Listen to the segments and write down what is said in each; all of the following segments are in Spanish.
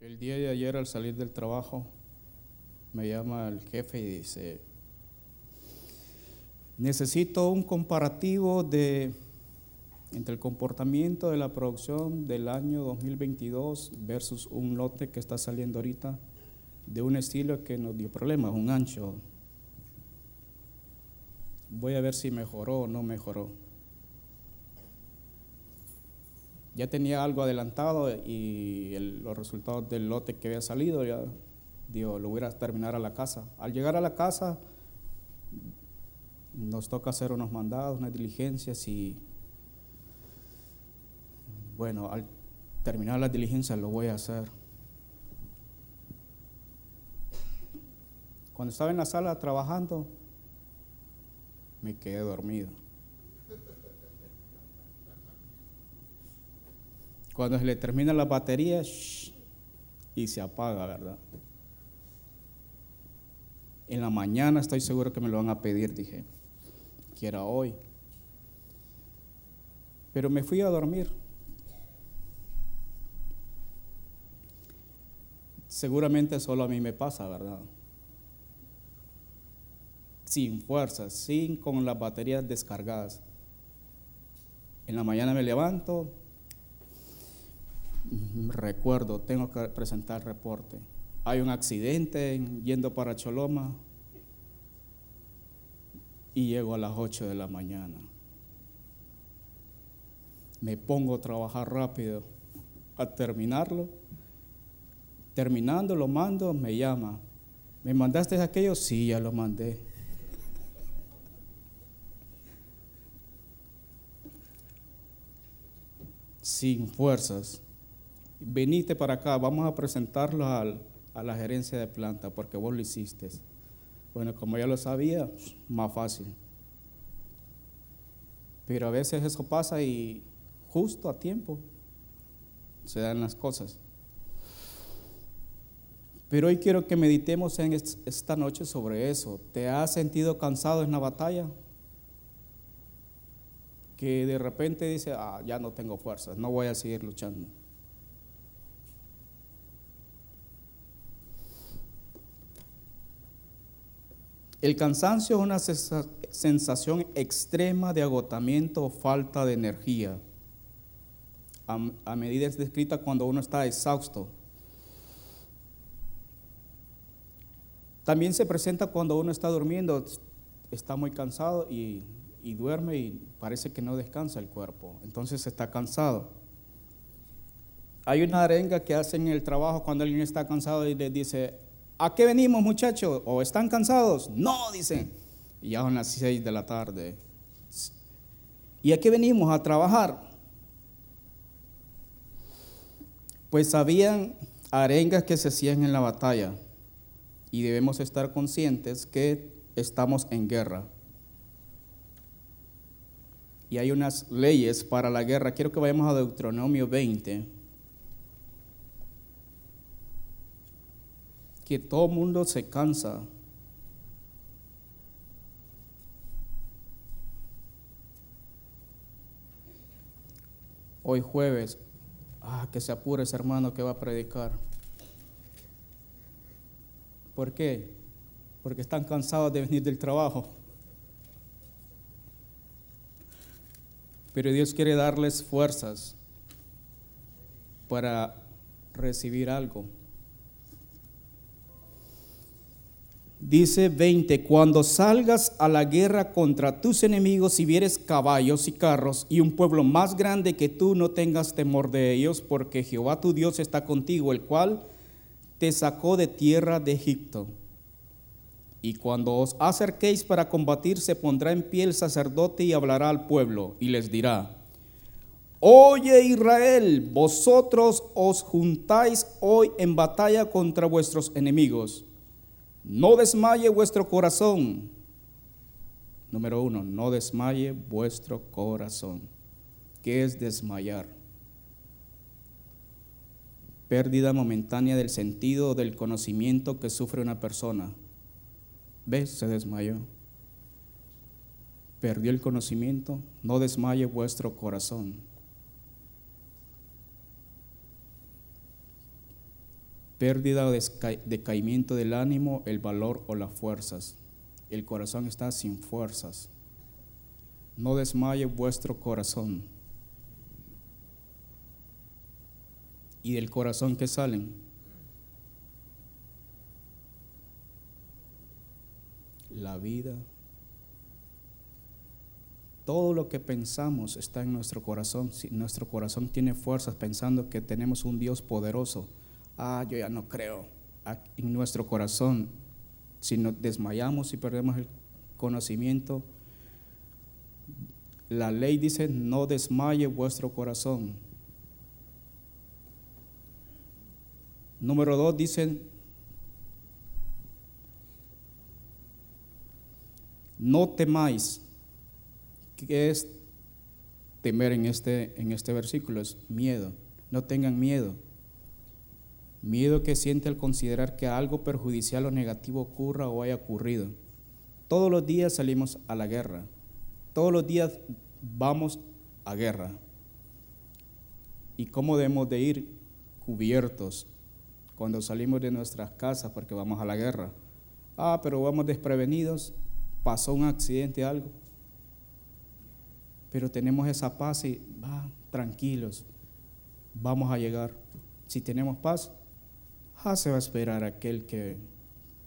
El día de ayer al salir del trabajo me llama el jefe y dice, necesito un comparativo de entre el comportamiento de la producción del año 2022 versus un lote que está saliendo ahorita de un estilo que nos dio problemas, un ancho. Voy a ver si mejoró o no mejoró. Ya tenía algo adelantado y los resultados del lote que había salido, ya digo, lo voy a terminar a la casa. Al llegar a la casa, nos toca hacer unos mandados, unas diligencias y bueno, al terminar las diligencias lo voy a hacer. Cuando estaba en la sala trabajando, me quedé dormido. Cuando se le termina la batería y se apaga, ¿verdad? En la mañana estoy seguro que me lo van a pedir, dije, que era hoy. Pero me fui a dormir. Seguramente solo a mí me pasa, ¿verdad? Sin fuerzas, sin con las baterías descargadas. En la mañana me levanto, recuerdo, tengo que presentar reporte. Hay un accidente yendo para Choloma y llego a las 8 de la mañana. Me pongo a trabajar rápido a terminarlo Terminando, lo mando, me llama. ¿Me mandaste aquello? Sí, ya lo mandé. Sin fuerzas. Venite para acá, vamos a presentarlo a la gerencia de planta porque vos lo hiciste. Bueno, como ya lo sabía, más fácil. Pero a veces eso pasa y justo a tiempo se dan las cosas. Pero hoy quiero que meditemos esta noche sobre eso. ¿Te has sentido cansado en la batalla? Que de repente dice, ah, ya no tengo fuerzas, no voy a seguir luchando. El cansancio es una sensación extrema de agotamiento o falta de energía. A, medida es descrita cuando uno está exhausto También se presenta cuando uno está durmiendo, está muy cansado y, duerme y parece que no descansa el cuerpo, entonces está cansado. Hay una arenga que hacen en el trabajo cuando alguien está cansado y le dice, ¿a qué venimos muchachos? ¿O están cansados? No, dicen. Y ya son las seis de la tarde. ¿Y a qué venimos? A trabajar. Pues habían arengas que se hacían en la batalla y debemos estar conscientes que estamos en guerra. Y hay unas leyes para la guerra. Quiero que vayamos a Deuteronomio 20. Que todo mundo se cansa. Hoy jueves, ah, que se apure ese hermano que va a predicar. ¿Por qué? Porque están cansados de venir del trabajo. Pero Dios quiere darles fuerzas para recibir algo. Dice 20, cuando salgas a la guerra contra tus enemigos y vieres caballos y carros y un pueblo más grande que tú, no tengas temor de ellos, porque Jehová tu Dios está contigo, el cual te sacó de tierra de Egipto. Y cuando os acerquéis para combatir, se pondrá en pie el sacerdote y hablará al pueblo y les dirá, Oye Israel, vosotros os juntáis hoy en batalla contra vuestros enemigos. No desmaye vuestro corazón. Número uno, no desmaye vuestro corazón. ¿Qué es desmayar? pérdida momentánea del sentido del conocimiento que sufre una persona. ¿Ves? Se desmayó. Perdió el conocimiento. No desmaye vuestro corazón. Pérdida o decaimiento del ánimo, el valor o las fuerzas. El corazón está sin fuerzas. No desmaye vuestro corazón. ¿Y del corazón que salen? La vida, todo lo que pensamos está en nuestro corazón. Si nuestro corazón tiene fuerzas pensando que tenemos un Dios poderoso, ah, yo ya no creo. En nuestro corazón, si nos desmayamos y perdemos el conocimiento, la ley dice, no desmaye vuestro corazón. Número dos dice, no temáis ¿Qué es temer en este, en este versículo? Es miedo. No tengan miedo. Miedo que siente al considerar que algo perjudicial o negativo ocurra o haya ocurrido. Todos los días salimos a la guerra. Todos los días vamos a guerra. ¿Y cómo debemos de ir cubiertos cuando salimos de nuestras casas porque vamos a la guerra? Ah, pero vamos desprevenidos, pasó un accidente, algo pero tenemos esa paz y va, tranquilos, vamos a llegar. Si tenemos paz, ah, se va a esperar aquel que,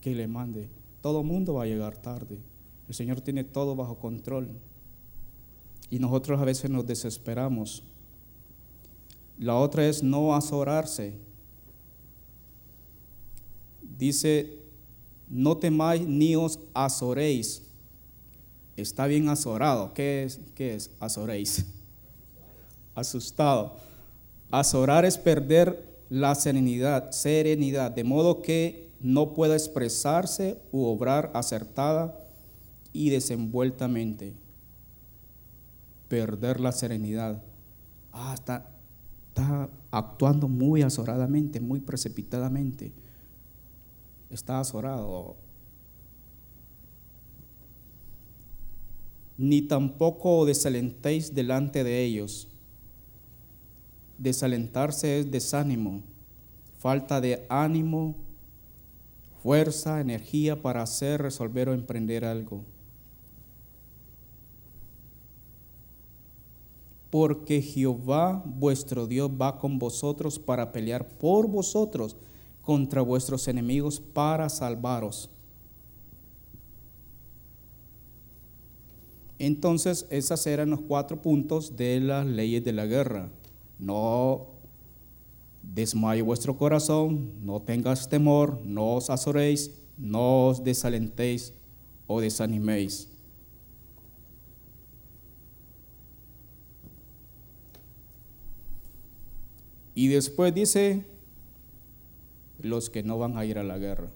que le mande. Todo mundo va a llegar tarde. El Señor tiene todo bajo control. Y nosotros a veces nos desesperamos. La otra es no azorarse. Dice, no temáis ni os azoréis está bien azorado. ¿Qué es? ¿Qué es? Azoréis. Asustado. Azorar es perder la serenidad, serenidad, de modo que no pueda expresarse u obrar acertada y desenvueltamente. Perder la serenidad. Ah, está, está actuando muy azoradamente, muy precipitadamente. Está azorado ni tampoco desalentéis delante de ellos. Desalentarse es desánimo, falta de ánimo, fuerza, energía para hacer, resolver o emprender algo. Porque Jehová vuestro Dios va con vosotros para pelear por vosotros contra vuestros enemigos para salvaros. Entonces, esos eran los cuatro puntos de las leyes de la guerra. No desmaye vuestro corazón, no tengas temor, no os azoréis, no os desalentéis o desaniméis. Y después dice, los que no van a ir a la guerra.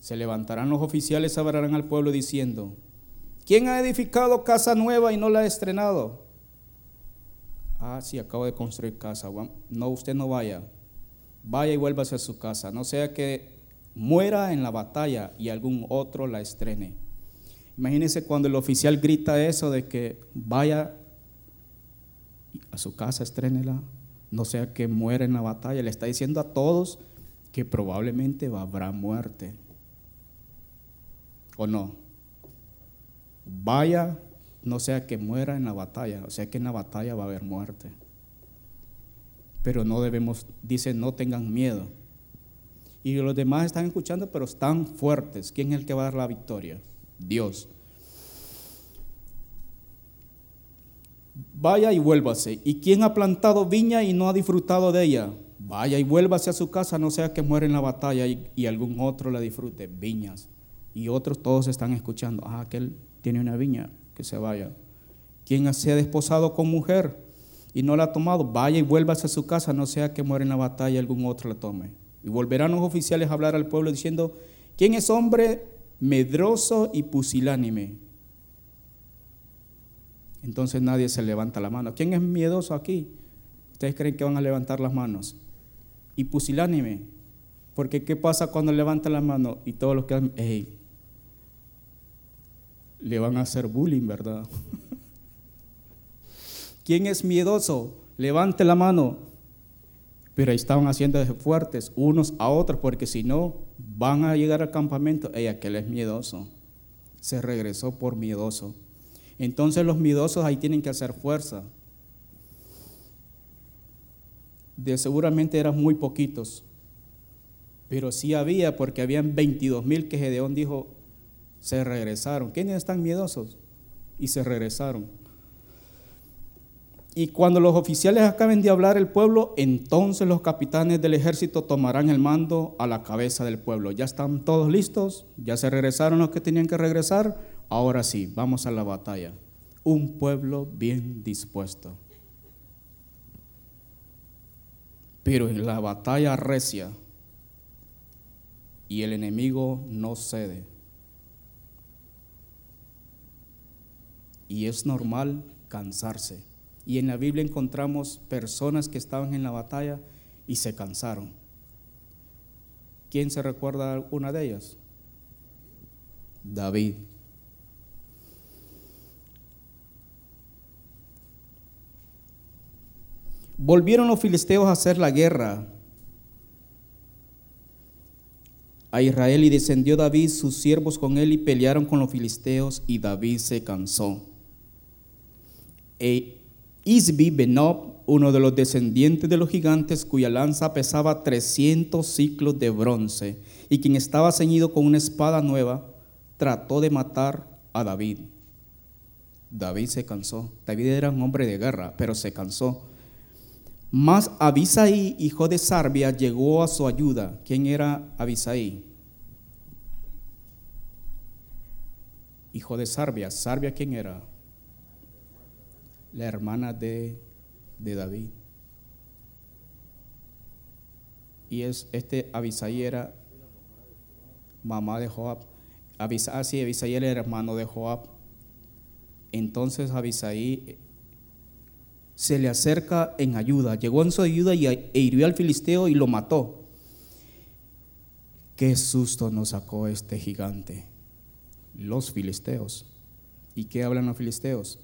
Se levantarán los oficiales, hablarán al pueblo diciendo, ¿Quién ha edificado casa nueva y no la ha estrenado? Ah, sí, acabo de construir casa. No, usted no vaya. Vaya y vuélvase a su casa. No sea que muera en la batalla y algún otro la estrene. Imagínense cuando el oficial grita eso de que vaya a su casa, estrénela. No sea que muera en la batalla. Le está diciendo a todos que probablemente habrá muerte. ¿O no? vaya, no sea que muera en la batalla, o sea que en la batalla va a haber muerte. Pero no debemos, dice, no tengan miedo. Y los demás están escuchando, pero están fuertes. ¿Quién es el que va a dar la victoria? Dios. Vaya y vuélvase. ¿Y quién ha plantado viña y no ha disfrutado de ella? Vaya y vuélvase a su casa, no sea que muera en la batalla y, y algún otro la disfrute. Viñas. Y otros todos están escuchando. Ah, aquel tiene una viña, que se vaya. Quien se ha desposado con mujer y no la ha tomado, vaya y vuélvase a su casa, no sea que muera en la batalla y algún otro la tome. Y volverán los oficiales a hablar al pueblo diciendo, ¿quién es hombre medroso y pusilánime? Entonces nadie se levanta la mano. ¿Quién es miedoso aquí? ¿Ustedes creen que van a levantar las manos? Y pusilánime. Porque ¿qué pasa cuando levantan la mano y todos los que... Hey, le van a hacer bullying, ¿verdad? ¿Quién es miedoso? Levante la mano. Pero ahí estaban haciéndose fuertes unos a otros, porque si no, van a llegar al campamento. Ella, aquel es miedoso. Se regresó por miedoso. Entonces los miedosos ahí tienen que hacer fuerza. De seguramente eran muy poquitos, pero sí había, porque habían 22 mil que Gedeón dijo, se regresaron. ¿Quiénes están miedosos? Y se regresaron. Y cuando los oficiales acaben de hablar el pueblo, entonces los capitanes del ejército tomarán el mando a la cabeza del pueblo. Ya están todos listos, ya se regresaron los que tenían que regresar. Ahora sí, vamos a la batalla. Un pueblo bien dispuesto. Pero en la batalla recia y el enemigo no cede. Y es normal cansarse. Y en la Biblia encontramos personas que estaban en la batalla y se cansaron. ¿Quién se recuerda una de ellas? David. Volvieron los filisteos a hacer la guerra a Israel y descendió David, sus siervos con él y pelearon con los filisteos y David se cansó. E Isbi Benob, uno de los descendientes de los gigantes, cuya lanza pesaba 300 ciclos de bronce, y quien estaba ceñido con una espada nueva, trató de matar a David. David se cansó. David era un hombre de guerra, pero se cansó. Mas Abisaí, hijo de Sarbia, llegó a su ayuda. ¿Quién era Abisaí? Hijo de Sarbia. ¿Sarbia quién era? La hermana de, David. Y es, este Abisaí era mamá de Joab. Abisai, ah, sí, Abisaí era hermano de Joab. Entonces Abisaí se le acerca en ayuda. Llegó en su ayuda y, e hirió al filisteo y lo mató. Qué susto nos sacó este gigante. Los filisteos. ¿Y qué hablan los filisteos?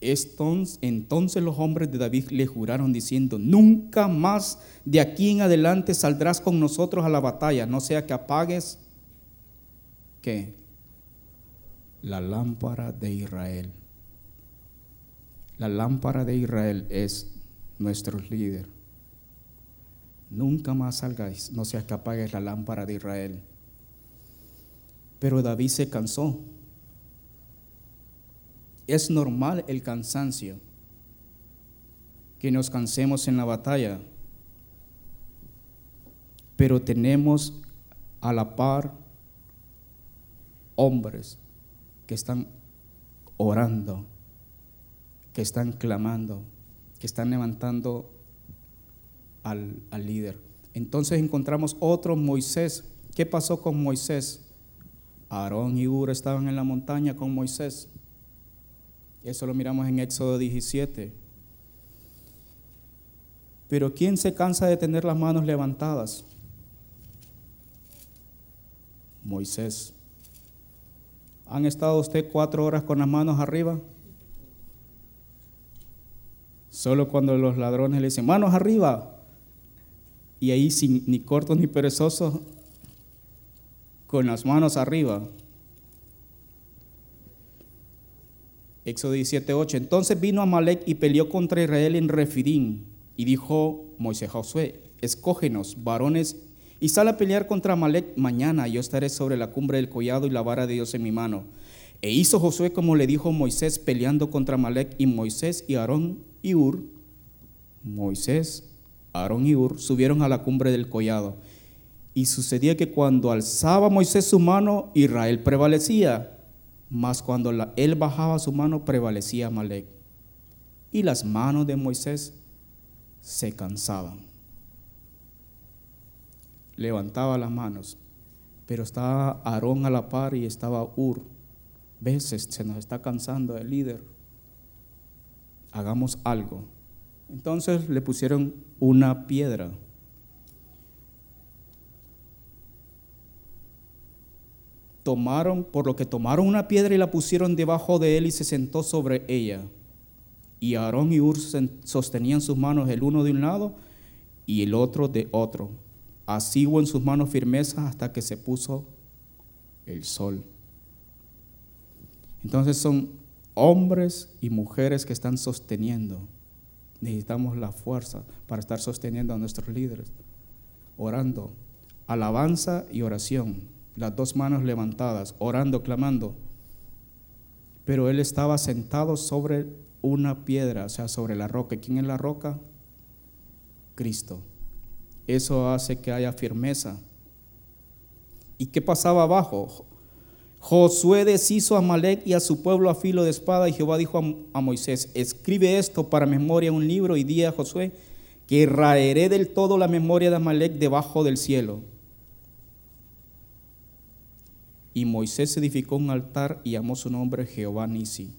Entonces los hombres de David le juraron diciendo, nunca más de aquí en adelante saldrás con nosotros a la batalla, no sea que apagues, ¿qué? La lámpara de Israel. La lámpara de Israel es nuestro líder. Nunca más salgáis, no sea que apagues la lámpara de Israel. Pero David se cansó es normal el cansancio, que nos cansemos en la batalla, pero tenemos a la par hombres que están orando, que están clamando, que están levantando al, al líder. Entonces encontramos otro Moisés. ¿Qué pasó con Moisés? Aarón y Ur estaban en la montaña con Moisés. Eso lo miramos en Éxodo 17. Pero ¿quién se cansa de tener las manos levantadas? Moisés. ¿Han estado usted cuatro horas con las manos arriba? Solo cuando los ladrones le dicen, manos arriba. Y ahí sin ni cortos ni perezosos, con las manos arriba. Éxodo 17:8. Entonces vino Amalek y peleó contra Israel en Refidim. Y dijo Moisés a Josué: Escógenos, varones, y sal a pelear contra Amalek mañana. Yo estaré sobre la cumbre del collado y la vara de Dios en mi mano. E hizo Josué como le dijo Moisés, peleando contra Amalek. Y Moisés y Aarón y Ur, Moisés, Aarón y Ur, subieron a la cumbre del collado. Y sucedía que cuando alzaba Moisés su mano, Israel prevalecía mas cuando él bajaba su mano prevalecía Amalek. Y las manos de Moisés se cansaban. Levantaba las manos, pero estaba Aarón a la par y estaba Ur. Veces se nos está cansando el líder. Hagamos algo. Entonces le pusieron una piedra tomaron, por lo que tomaron una piedra y la pusieron debajo de él y se sentó sobre ella. Y Aarón y Ur sostenían sus manos el uno de un lado y el otro de otro. Así hubo en sus manos firmeza hasta que se puso el sol. Entonces son hombres y mujeres que están sosteniendo. Necesitamos la fuerza para estar sosteniendo a nuestros líderes, orando, alabanza y oración, las dos manos levantadas, orando, clamando. Pero él estaba sentado sobre una piedra, o sea, sobre la roca. ¿Quién es la roca? Cristo. Eso hace que haya firmeza. ¿Y qué pasaba abajo? Josué deshizo a Malek y a su pueblo a filo de espada y Jehová dijo a, Moisés, escribe esto para memoria un libro y di a Josué que raeré del todo la memoria de Amalek debajo del cielo. Y Moisés edificó un altar y llamó su nombre Jehová Nisi.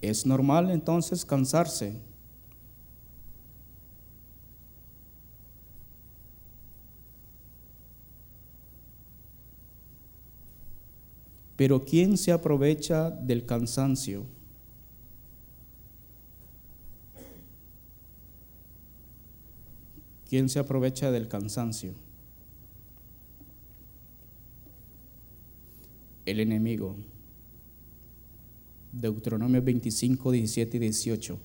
Es normal entonces cansarse. Pero ¿quién se aprovecha del cansancio? ¿Quién se aprovecha del cansancio? El enemigo. Deuteronomio 25, 17 y 18.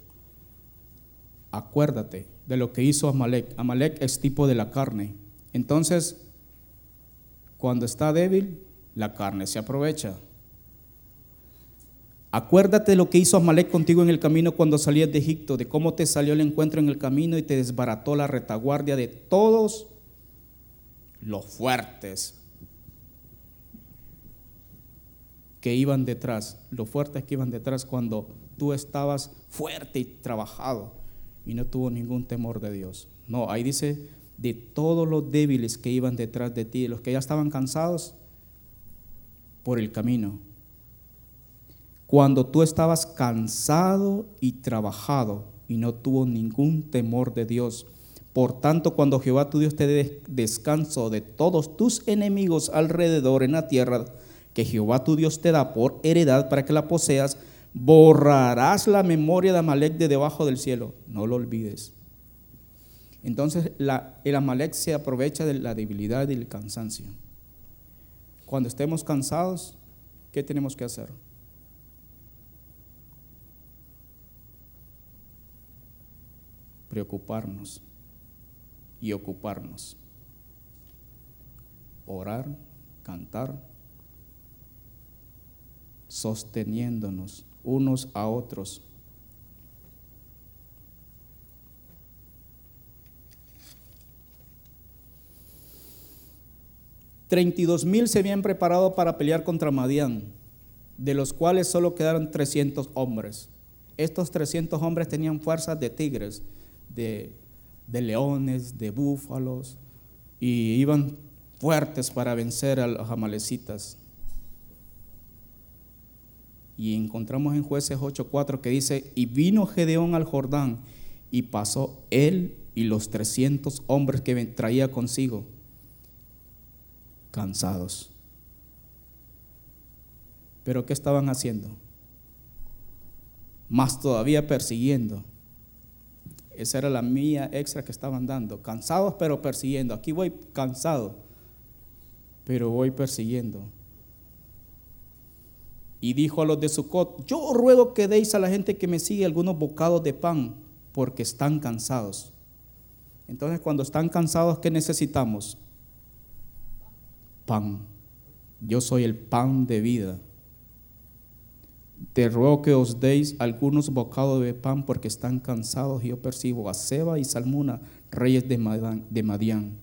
Acuérdate de lo que hizo Amalek. Amalek es tipo de la carne. Entonces, cuando está débil, la carne se aprovecha. Acuérdate de lo que hizo Amalek contigo en el camino cuando salías de Egipto, de cómo te salió el encuentro en el camino y te desbarató la retaguardia de todos los fuertes que iban detrás, los fuertes que iban detrás cuando tú estabas fuerte y trabajado y no tuvo ningún temor de Dios. No, ahí dice de todos los débiles que iban detrás de ti, los que ya estaban cansados por el camino. Cuando tú estabas cansado y trabajado y no tuvo ningún temor de Dios. Por tanto, cuando Jehová tu Dios te dé descanso de todos tus enemigos alrededor en la tierra, que Jehová tu Dios te da por heredad para que la poseas, borrarás la memoria de Amalek de debajo del cielo. No lo olvides. Entonces el Amalek se aprovecha de la debilidad y el cansancio. Cuando estemos cansados, ¿qué tenemos que hacer? Preocuparnos y ocuparnos. Orar, cantar, sosteniéndonos unos a otros. Treinta y dos mil se habían preparado para pelear contra Madián, de los cuales solo quedaron 300 hombres. Estos 300 hombres tenían fuerzas de tigres, de, de leones, de búfalos, y iban fuertes para vencer a los amalecitas. Y encontramos en jueces 8.4 que dice, y vino Gedeón al Jordán y pasó él y los 300 hombres que traía consigo, cansados. Pero ¿qué estaban haciendo? Más todavía persiguiendo. Esa era la mía extra que estaban dando. Cansados pero persiguiendo. Aquí voy cansado, pero voy persiguiendo y dijo a los de Sucot, yo ruego que deis a la gente que me sigue algunos bocados de pan, porque están cansados. Entonces cuando están cansados, ¿qué necesitamos? Pan. Yo soy el pan de vida. Te ruego que os deis algunos bocados de pan porque están cansados y yo percibo a Seba y Salmuna, reyes de Madián.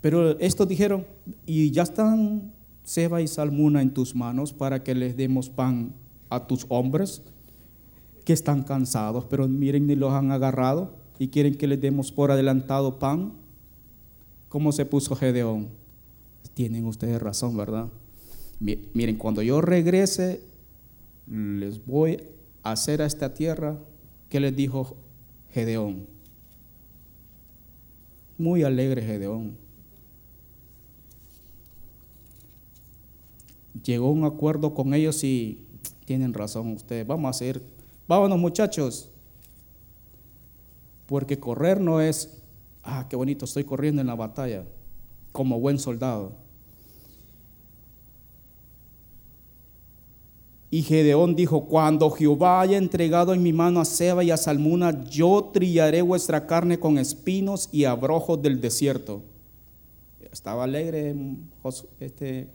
Pero estos dijeron, y ya están Seba y Salmuna en tus manos para que les demos pan a tus hombres que están cansados, pero miren ni los han agarrado y quieren que les demos por adelantado pan. ¿Cómo se puso Gedeón? Tienen ustedes razón, ¿verdad? Miren, cuando yo regrese, les voy a hacer a esta tierra, ¿qué les dijo Gedeón? Muy alegre Gedeón. Llegó a un acuerdo con ellos y tienen razón ustedes. Vamos a hacer, vámonos muchachos. Porque correr no es, ah, qué bonito, estoy corriendo en la batalla como buen soldado. Y Gedeón dijo, cuando Jehová haya entregado en mi mano a Seba y a Salmuna, yo trillaré vuestra carne con espinos y abrojos del desierto. Estaba alegre este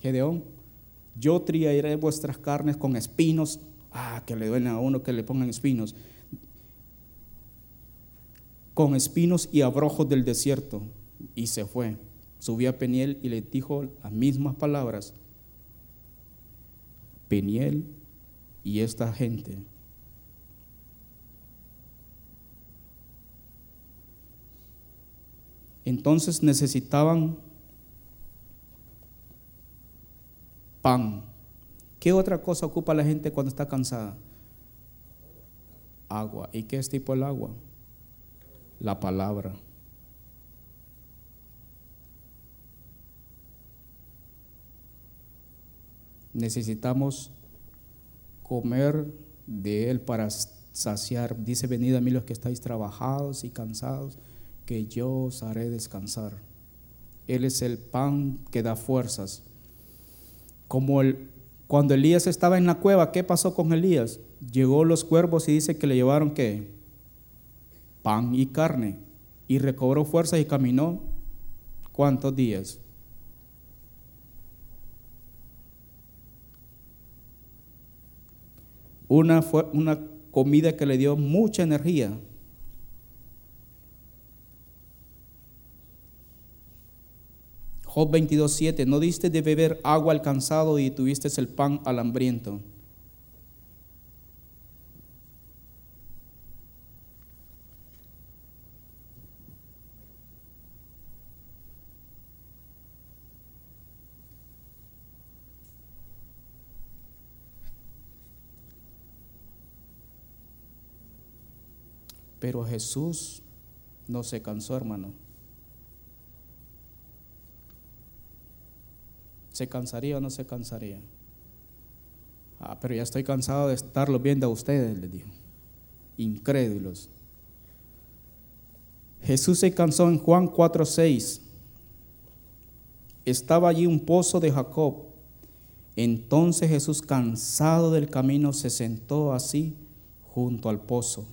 Gedeón. Yo trillaré vuestras carnes con espinos. Ah, que le duelen a uno que le pongan espinos. Con espinos y abrojos del desierto. Y se fue. Subió a Peniel y le dijo las mismas palabras Peniel y esta gente. Entonces necesitaban pan. ¿Qué otra cosa ocupa la gente cuando está cansada? Agua. ¿Y qué es tipo el agua? La palabra. Necesitamos comer de Él para saciar. Dice, venid a mí los que estáis trabajados y cansados, que yo os haré descansar. Él es el pan que da fuerzas. Como el, cuando Elías estaba en la cueva, ¿qué pasó con Elías? Llegó los cuervos y dice que le llevaron qué? Pan y carne. Y recobró fuerzas y caminó. ¿Cuántos días? Una, una comida que le dio mucha energía. Job 22.7, no diste de beber agua al cansado y tuviste el pan al hambriento. Pero Jesús no se cansó, hermano. ¿Se cansaría o no se cansaría? Ah, pero ya estoy cansado de estarlo viendo a ustedes, le dijo. Incrédulos. Jesús se cansó en Juan 4:6. Estaba allí un pozo de Jacob. Entonces Jesús, cansado del camino, se sentó así junto al pozo.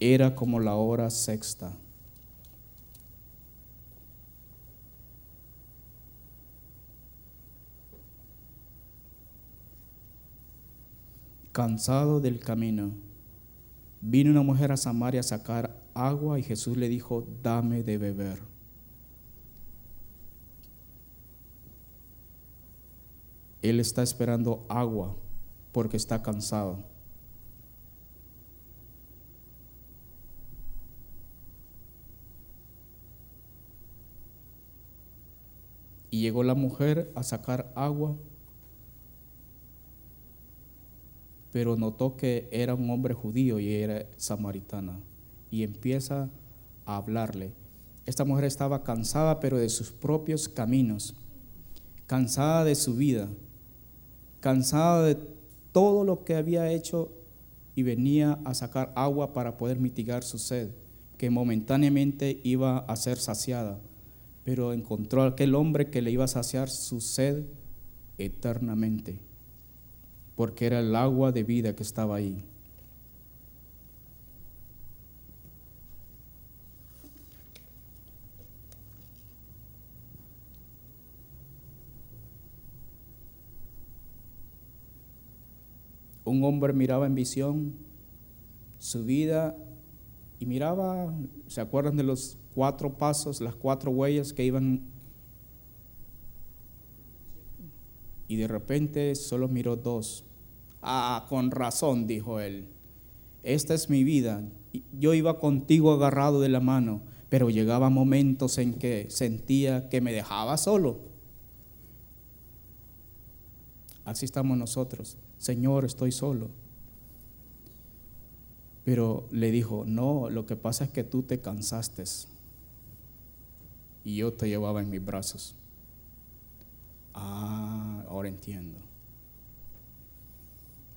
Era como la hora sexta. Cansado del camino, vino una mujer a Samaria a sacar agua y Jesús le dijo, dame de beber. Él está esperando agua porque está cansado. Llegó la mujer a sacar agua, pero notó que era un hombre judío y era samaritana. Y empieza a hablarle. Esta mujer estaba cansada, pero de sus propios caminos, cansada de su vida, cansada de todo lo que había hecho y venía a sacar agua para poder mitigar su sed, que momentáneamente iba a ser saciada pero encontró aquel hombre que le iba a saciar su sed eternamente, porque era el agua de vida que estaba ahí. Un hombre miraba en visión su vida y miraba, ¿se acuerdan de los cuatro pasos, las cuatro huellas que iban. Y de repente solo miró dos. Ah, con razón, dijo él. Esta es mi vida. Yo iba contigo agarrado de la mano, pero llegaba momentos en que sentía que me dejaba solo. Así estamos nosotros. Señor, estoy solo. Pero le dijo, no, lo que pasa es que tú te cansaste y yo te llevaba en mis brazos. Ah, ahora entiendo.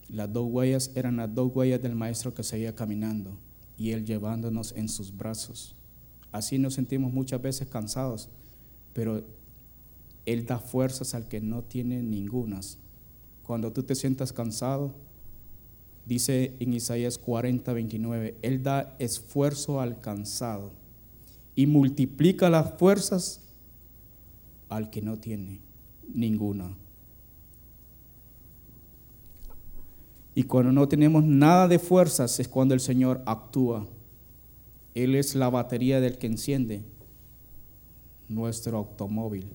Las dos huellas eran las dos huellas del maestro que seguía caminando y él llevándonos en sus brazos. Así nos sentimos muchas veces cansados, pero él da fuerzas al que no tiene ningunas. Cuando tú te sientas cansado, dice en Isaías 40, 29, Él da esfuerzo al cansado y multiplica las fuerzas al que no tiene ninguna. Y cuando no tenemos nada de fuerzas es cuando el Señor actúa. Él es la batería del que enciende nuestro automóvil,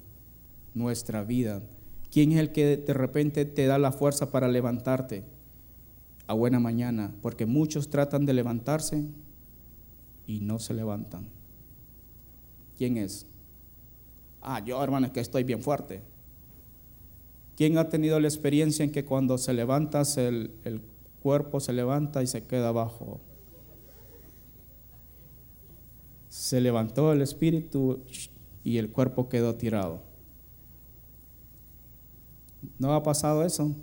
nuestra vida. ¿Quién es el que de repente te da la fuerza para levantarte a buena mañana? Porque muchos tratan de levantarse y no se levantan. ¿Quién es? Ah, yo hermano es que estoy bien fuerte. ¿Quién ha tenido la experiencia en que cuando se levantas el, el cuerpo se levanta y se queda abajo? Se levantó el espíritu y el cuerpo quedó tirado. ¿No ha pasado eso?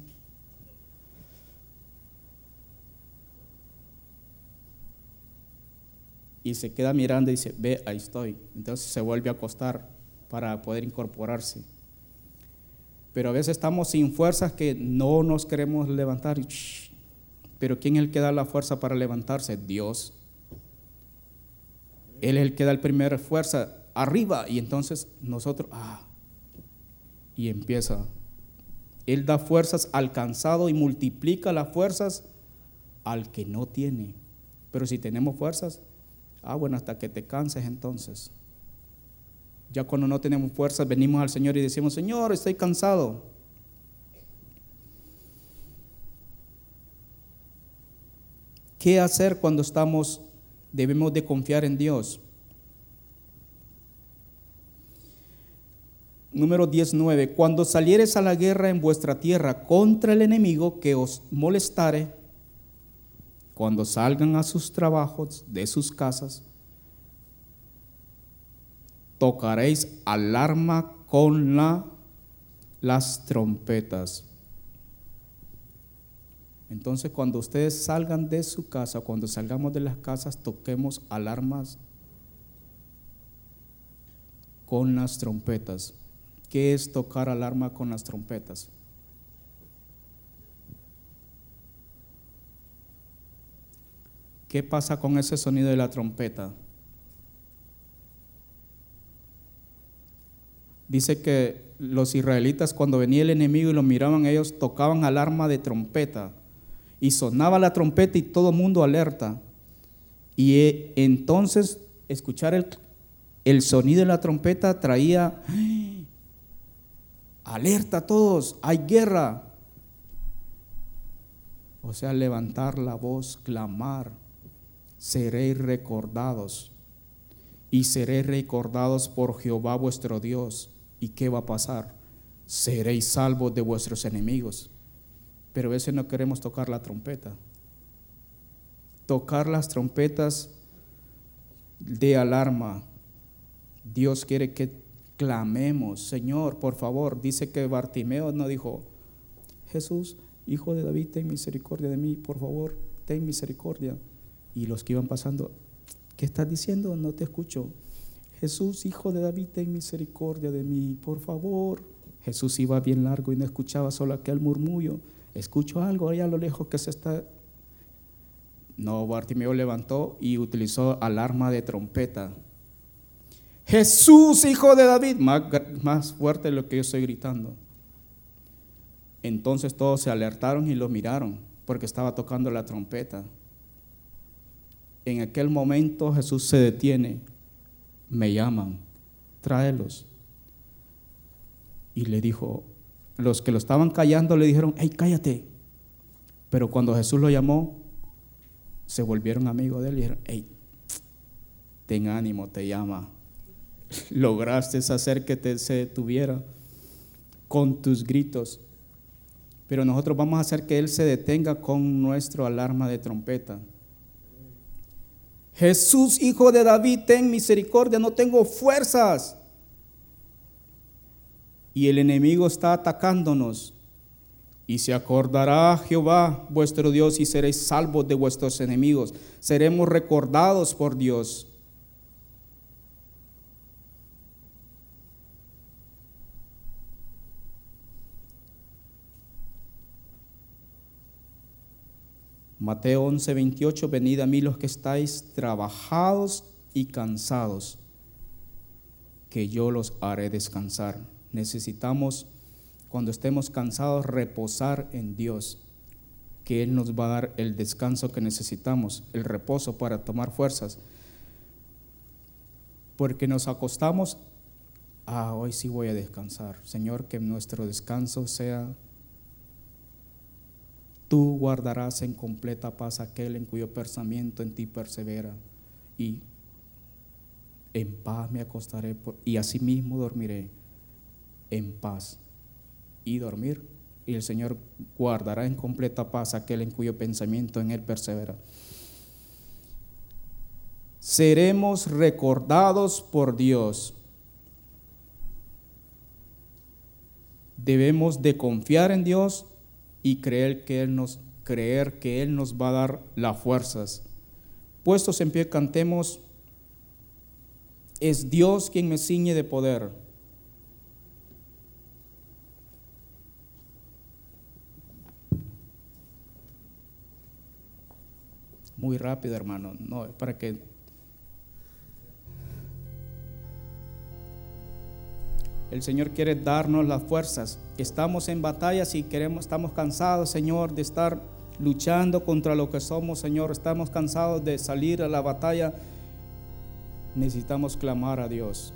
Y se queda mirando y dice, ve, ahí estoy. Entonces se vuelve a acostar para poder incorporarse pero a veces estamos sin fuerzas que no nos queremos levantar. Pero ¿quién es el que da la fuerza para levantarse? Dios. Él es el que da el primer fuerza arriba y entonces nosotros, ah, y empieza. Él da fuerzas al cansado y multiplica las fuerzas al que no tiene. Pero si tenemos fuerzas, ah, bueno, hasta que te canses entonces. Ya cuando no tenemos fuerzas, venimos al Señor y decimos, Señor, estoy cansado. ¿Qué hacer cuando estamos, debemos de confiar en Dios? Número 19. Cuando salieres a la guerra en vuestra tierra contra el enemigo que os molestare, cuando salgan a sus trabajos de sus casas, tocaréis alarma con la, las trompetas. Entonces cuando ustedes salgan de su casa, cuando salgamos de las casas, toquemos alarmas con las trompetas. ¿Qué es tocar alarma con las trompetas? ¿Qué pasa con ese sonido de la trompeta? Dice que los israelitas cuando venía el enemigo y lo miraban ellos tocaban alarma de trompeta y sonaba la trompeta y todo el mundo alerta. Y eh, entonces escuchar el, el sonido de la trompeta traía alerta a todos, hay guerra. O sea, levantar la voz, clamar, seréis recordados y seréis recordados por Jehová vuestro Dios ¿Y qué va a pasar? Seréis salvos de vuestros enemigos. Pero a no queremos tocar la trompeta. Tocar las trompetas de alarma. Dios quiere que clamemos, Señor, por favor. Dice que Bartimeo no dijo, Jesús, hijo de David, ten misericordia de mí, por favor, ten misericordia. Y los que iban pasando, ¿qué estás diciendo? No te escucho. Jesús, hijo de David, ten misericordia de mí, por favor. Jesús iba bien largo y no escuchaba solo aquel murmullo. Escucho algo allá a lo lejos que se está... No, Bartimeo levantó y utilizó alarma de trompeta. Jesús, hijo de David, más, más fuerte de lo que yo estoy gritando. Entonces todos se alertaron y lo miraron porque estaba tocando la trompeta. En aquel momento Jesús se detiene me llaman, tráelos. Y le dijo, los que lo estaban callando le dijeron, hey, cállate. Pero cuando Jesús lo llamó, se volvieron amigos de él y dijeron, hey, ten ánimo, te llama. Lograste hacer que te, se detuviera con tus gritos. Pero nosotros vamos a hacer que Él se detenga con nuestro alarma de trompeta. Jesús, hijo de David, ten misericordia, no tengo fuerzas. Y el enemigo está atacándonos. Y se acordará Jehová vuestro Dios y seréis salvos de vuestros enemigos. Seremos recordados por Dios. Mateo 11, 28, venid a mí los que estáis trabajados y cansados, que yo los haré descansar. Necesitamos, cuando estemos cansados, reposar en Dios, que Él nos va a dar el descanso que necesitamos, el reposo para tomar fuerzas. Porque nos acostamos, ah, hoy sí voy a descansar. Señor, que nuestro descanso sea Tú guardarás en completa paz aquel en cuyo pensamiento en ti persevera y en paz me acostaré y asimismo dormiré en paz y dormir. Y el Señor guardará en completa paz aquel en cuyo pensamiento en él persevera. Seremos recordados por Dios. Debemos de confiar en Dios y creer que Él nos, creer que Él nos va a dar las fuerzas. Puestos en pie, cantemos, es Dios quien me ciñe de poder. Muy rápido, hermano, no, para que El Señor quiere darnos las fuerzas. Estamos en batallas y queremos, estamos cansados, Señor, de estar luchando contra lo que somos, Señor. Estamos cansados de salir a la batalla. Necesitamos clamar a Dios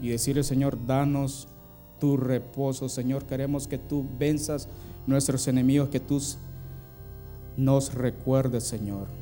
y decirle, Señor, danos tu reposo, Señor. Queremos que tú venzas nuestros enemigos, que tú nos recuerdes, Señor.